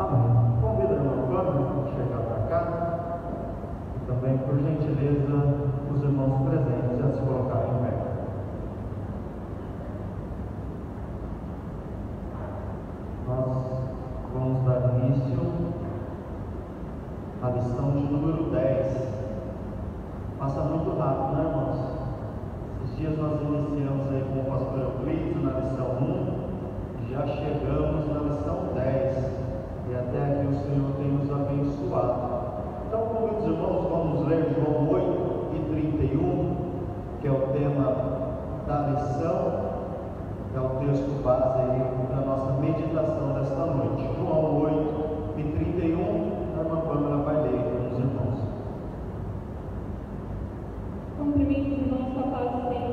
Ah, Amém. Convido o irmão Antônio a chegar para cá. E também, por gentileza, os irmãos presentes a se colocarem em pé. Nós vamos dar início à lição de número 10. Passa muito rápido, né, irmãos? Esses dias nós iniciamos aí com o pastor Euclides na lição 1 já chegamos na lição 10 e até que o Senhor tenha nos abençoado. Então, meus irmãos, vamos ler João 8 e 31, que é o tema da lição, é o texto base para da nossa meditação desta noite. João 8 e 31, a irmã Pâmela vai ler com os irmãos. Cumprimento os irmãos, do Senhor.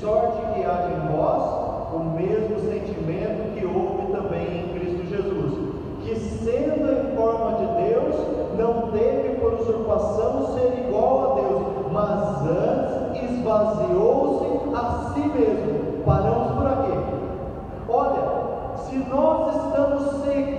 sorte que há em vós o mesmo sentimento que houve também em Cristo Jesus, que sendo em forma de Deus, não teve por usurpação ser igual a Deus, mas antes esvaziou-se a si mesmo. Paramos por aqui. Olha, se nós estamos seguindo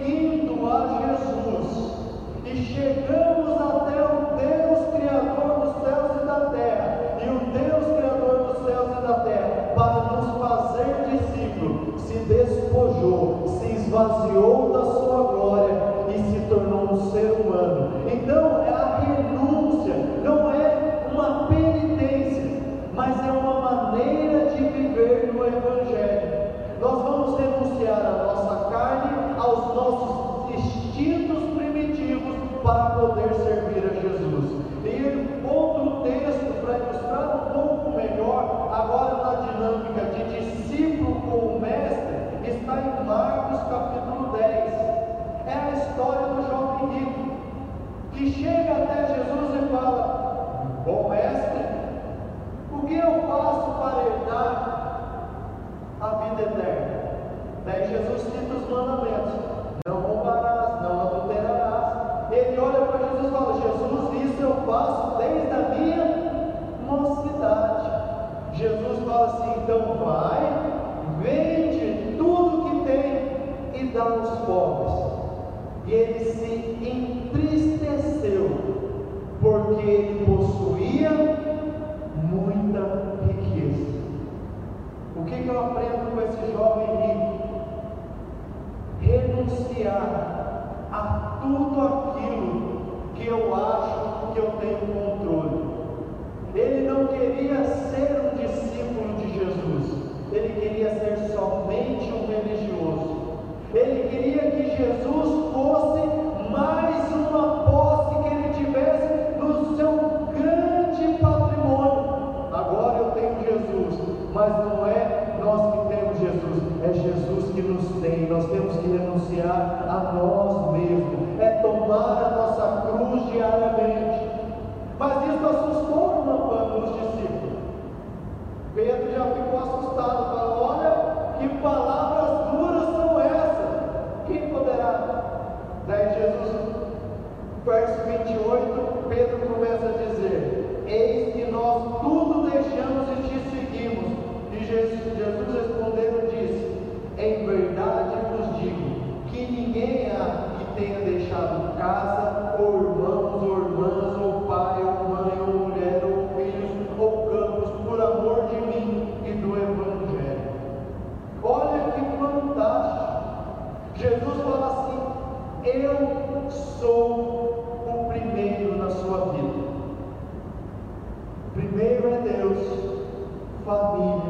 esvaziou da sua glória e se tornou um ser humano. Então é a renúncia, não é uma penitência, mas é uma maneira de viver no Evangelho. Nós vamos renunciar à nossa carne, aos nossos instintos primitivos para poder servir a Jesus. E outro texto para ilustrar um pouco melhor, agora na dinâmica de discípulo com o mestre, está em Marcos capítulo 10. É a história do jovem rico, que chega até Jesus e fala: Bom mestre, o que eu faço para herdar a vida eterna? Daí Jesus cita os mandamentos: Não roubarás, não adulterarás. Ele olha para Jesus e fala: Jesus, isso eu faço desde a minha mocidade. Jesus fala assim: então vai, vende tudo que tem e dá aos pobres. E ele se entristeceu, porque ele possuía muita riqueza. O que, eu aprendo com esse jovem rico? Renunciar a tudo aquilo que eu acho que eu tenho controle. Ele não queria ser um discípulo de Jesus, ele queria ser somente um religioso. Ele queria que Jesus fosse mais uma posse que ele tivesse no seu grande patrimônio. Agora eu tenho Jesus, mas não é nós que temos Jesus, é Jesus que nos tem. Nós temos que renunciar a nós mesmos, é tomar a nossa cruz diariamente. Mas isso assustou uma, os discípulos. Pedro já ficou assustado, falou: Olha, que palavras duras são essas. Quem poderá? Daí Jesus, verso 28, Pedro começa a dizer: Eis que nós tudo deixamos e te seguimos. E Jesus, Jesus respondendo disse: Em verdade vos digo que ninguém há que tenha deixado casa, ou irmãos, ou irmãs, ou pai, ou mãe, ou mulher, ou filhos, ou campos, por amor de mim e do Evangelho. Olha que fantástico! Jesus fala assim: Eu sou o primeiro na sua vida. Primeiro é Deus, família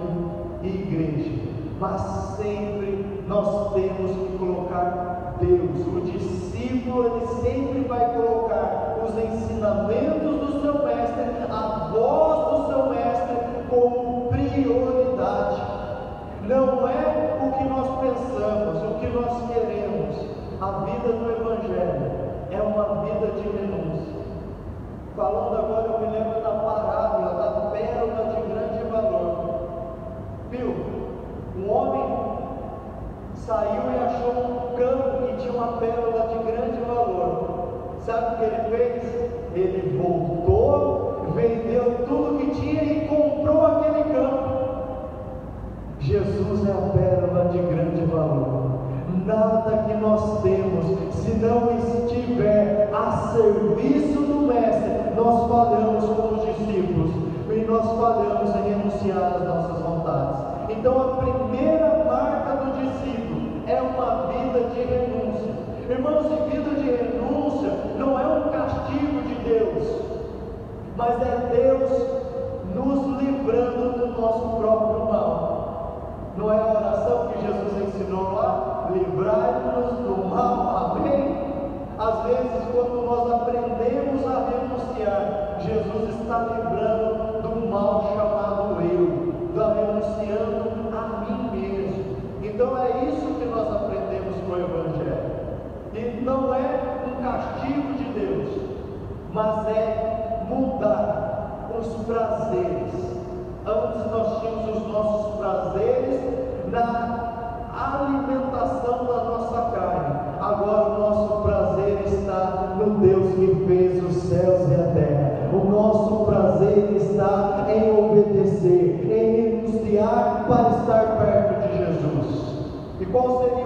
e igreja, mas sempre nós temos que colocar Deus. O discípulo ele sempre vai colocar os ensinamentos do seu mestre, a voz do seu mestre como prioridade. Não é o que nós pensamos, o que nós queremos. A vida do Evangelho é uma vida de renúncia. Falando agora, eu me lembro da parábola da pérola de grande valor. Viu? Um homem saiu e achou um campo que tinha uma pérola de grande valor. Sabe o que ele fez? Ele voltou, vendeu tudo que tinha e comprou aquele campo. Jesus é a pérola de grande valor. Nada que nós temos, se não estiver a serviço do Mestre, nós falhamos como discípulos e nós falhamos em renunciar às nossas vontades. Então, a primeira marca do discípulo é uma vida de renúncia. Irmãos, e vida de renúncia não é um castigo de Deus, mas é Deus nos livrando do nosso próprio mal. Não é a oração que Jesus ensinou lá? Livrai-nos do mal. Amém? Às vezes, quando nós aprendemos a Jesus está livrando do mal chamado eu, está renunciando a mim mesmo. Então é isso que nós aprendemos com o Evangelho. E não é um castigo de Deus, mas é mudar os prazeres Antes nós tínhamos os nossos prazeres na alimentação da nossa o nosso prazer está em obedecer, em renunciar para estar perto de Jesus. E qual seria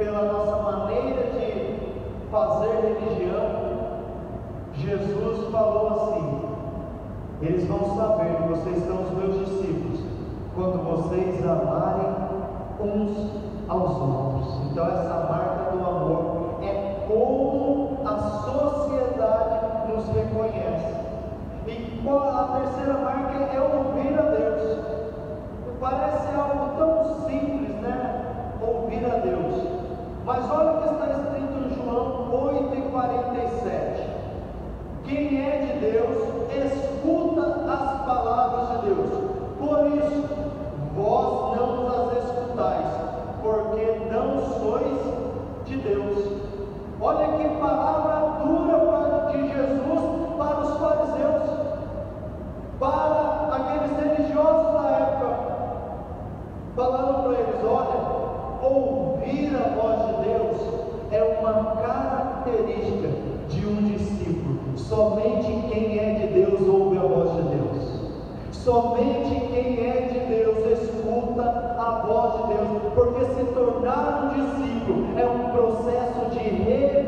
pela nossa maneira de fazer religião, Jesus falou assim: Eles vão saber que vocês são os meus discípulos quando vocês amarem uns aos outros. Então, essa marca do amor é como a sociedade nos reconhece. E a terceira marca é ouvir a Deus. Parece algo tão simples, né? Ouvir a Deus. Mas olha o que está escrito em João 8 e 47. Quem é de Deus escuta as palavras de Deus. Por isso, vós não as escutais, porque não sois de Deus. Olha que palavra característica de um discípulo. Somente quem é de Deus ouve a voz de Deus. Somente quem é de Deus escuta a voz de Deus, porque se tornar um discípulo é um processo de realização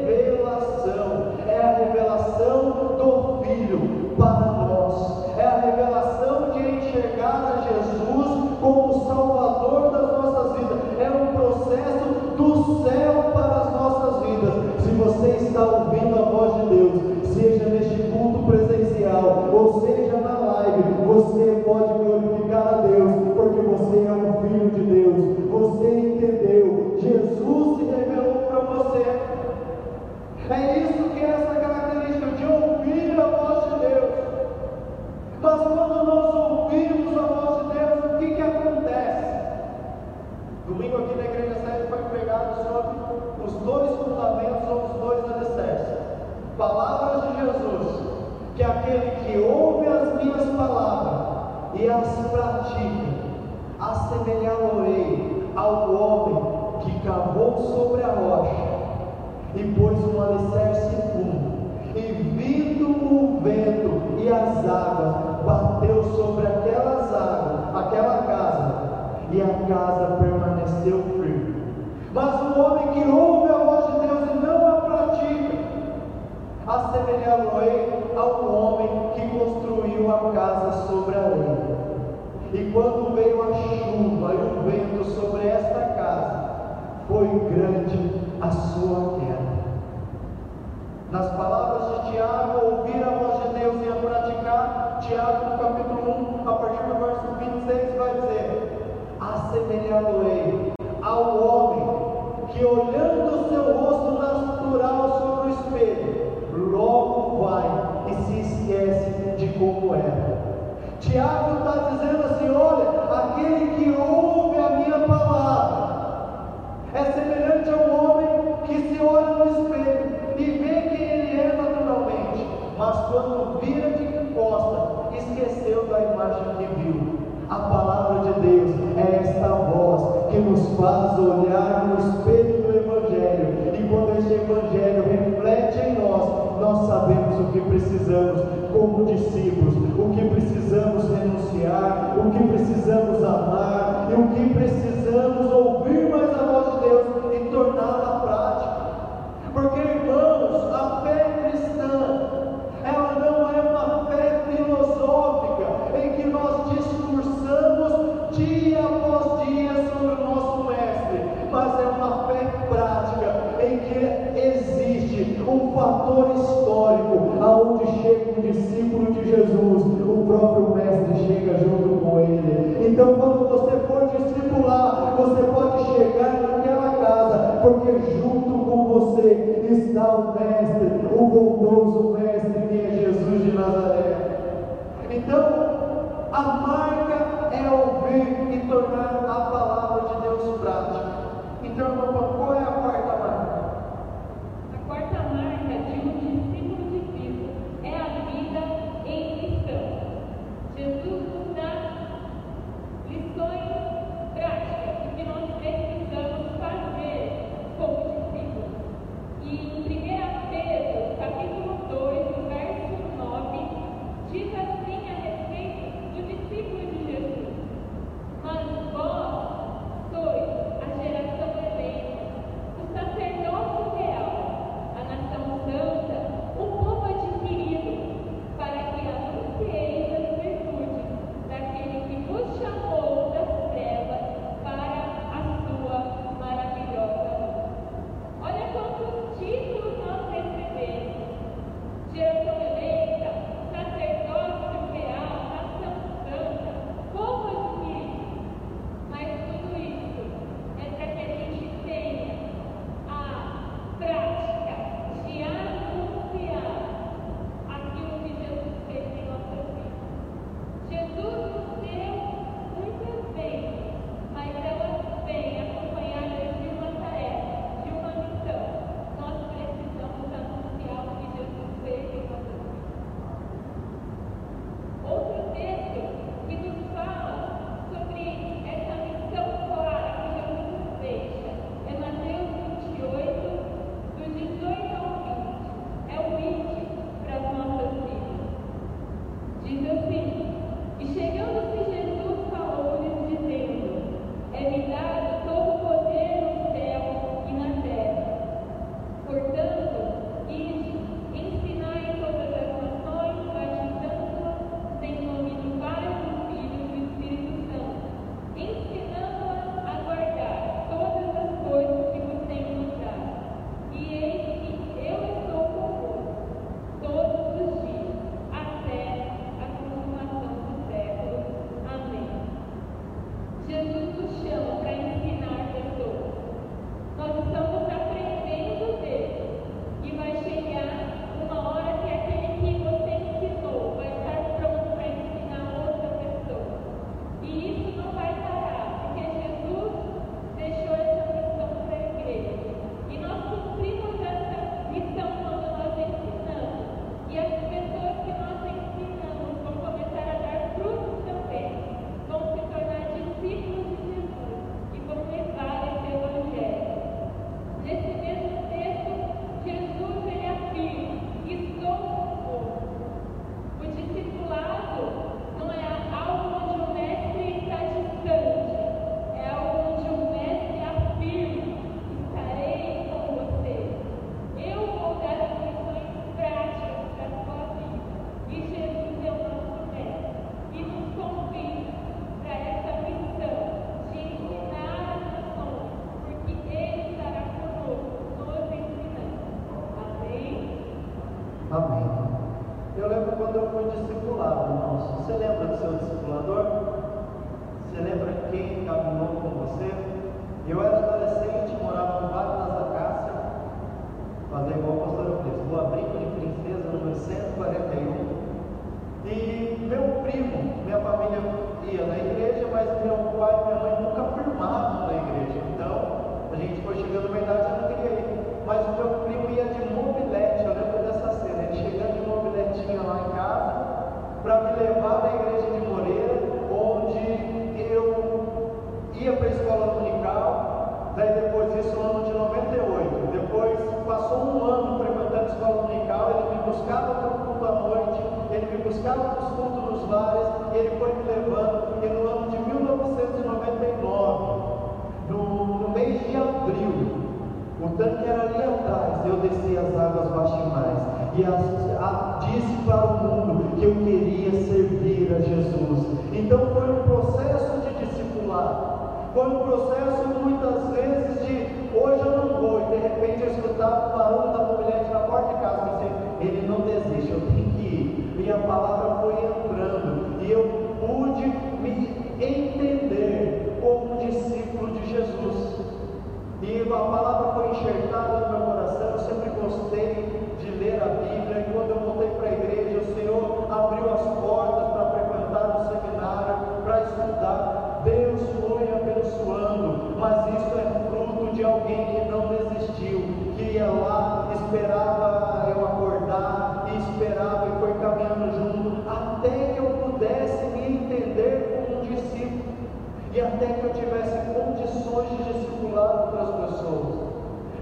Quando veio a chuva e o vento sobre esta casa, foi grande a sua queda. Nas palavras de Tiago, ouvir a voz de Deus e a praticar, Tiago no capítulo 1, a partir do verso 26, vai dizer: Assemelhá-lo-ei ao homem que, olhando o seu rosto natural sobre o espelho, logo vai e se esquece de como era. Tiago está dizendo assim: olha, aquele que ouve a minha palavra é semelhante a um homem que se olha no espelho e vê quem ele é naturalmente, mas quando vira de costa, esqueceu da imagem que viu. A palavra de Deus é esta voz que nos faz olhar no espelho do Evangelho, e quando este Evangelho reflete em nós, nós sabemos o que precisamos como discípulos, o que precisamos renunciar, o que precisamos amar e o que precisamos ouvir mais a voz de Deus e torná-la prática. Porque, porque junto você está o Mestre,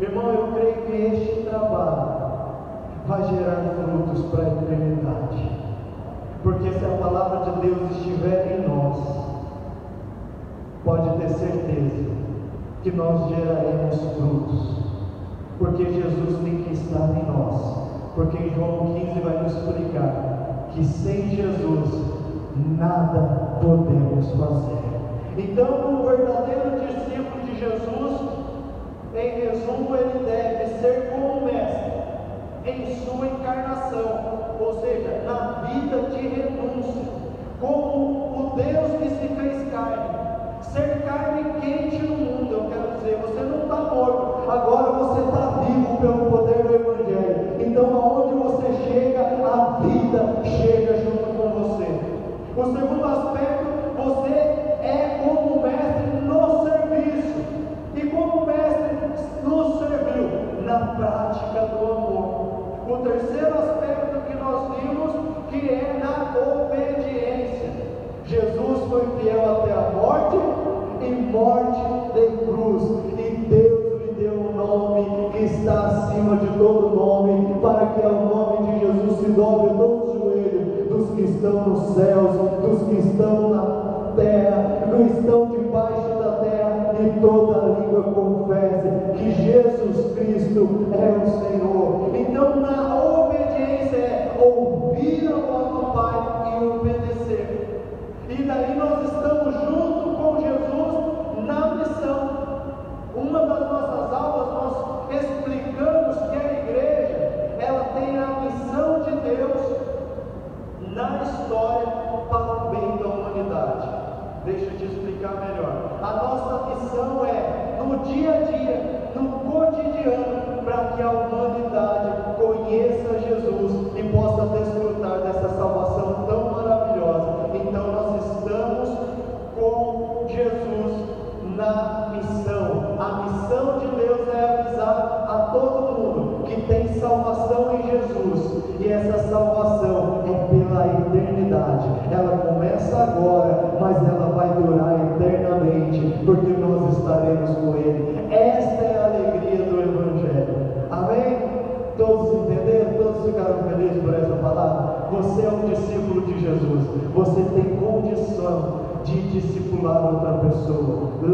Irmão, eu creio que este trabalho vai gerar frutos para a eternidade. Porque se a palavra de Deus estiver em nós, pode ter certeza que nós geraremos frutos. Porque Jesus tem que estar em nós. Porque em João 15 vai nos explicar que sem Jesus nada podemos fazer. Então, o verdadeiro discípulo de Jesus, em resumo, ele deve ser como Mestre em sua encarnação, ou seja, na vida de renúncia, como o Deus que se fez carne. Ser carne quente no mundo, eu quero dizer, você não está morto, agora você está vivo pelo poder do Evangelho. Então, aonde você chega, a vida chega junto com você. O segundo aspecto, você é como mestre no serviço. E como mestre nos serviu na prática do amor. O terceiro aspecto que nós vimos que é na obediência. Jesus foi fiel até a morte e morte de cruz. E Deus lhe deu um nome que está acima de todo nome, para que ao nome de Jesus se dobre todo o joelho dos que estão nos céus, dos que estão na terra, dos que estão debaixo e toda língua confesse que Jesus Cristo é o Senhor. Então, na obediência é ouvir a voz do Pai e obedecer. E daí nós estamos junto com Jesus na missão. Uma das nossas aulas nós explicamos que a igreja ela tem a missão de Deus na história para o bem da humanidade. Deixa eu te explicar melhor. A nossa missão é, no dia a dia, no cotidiano, para que a humanidade conheça Jesus. Você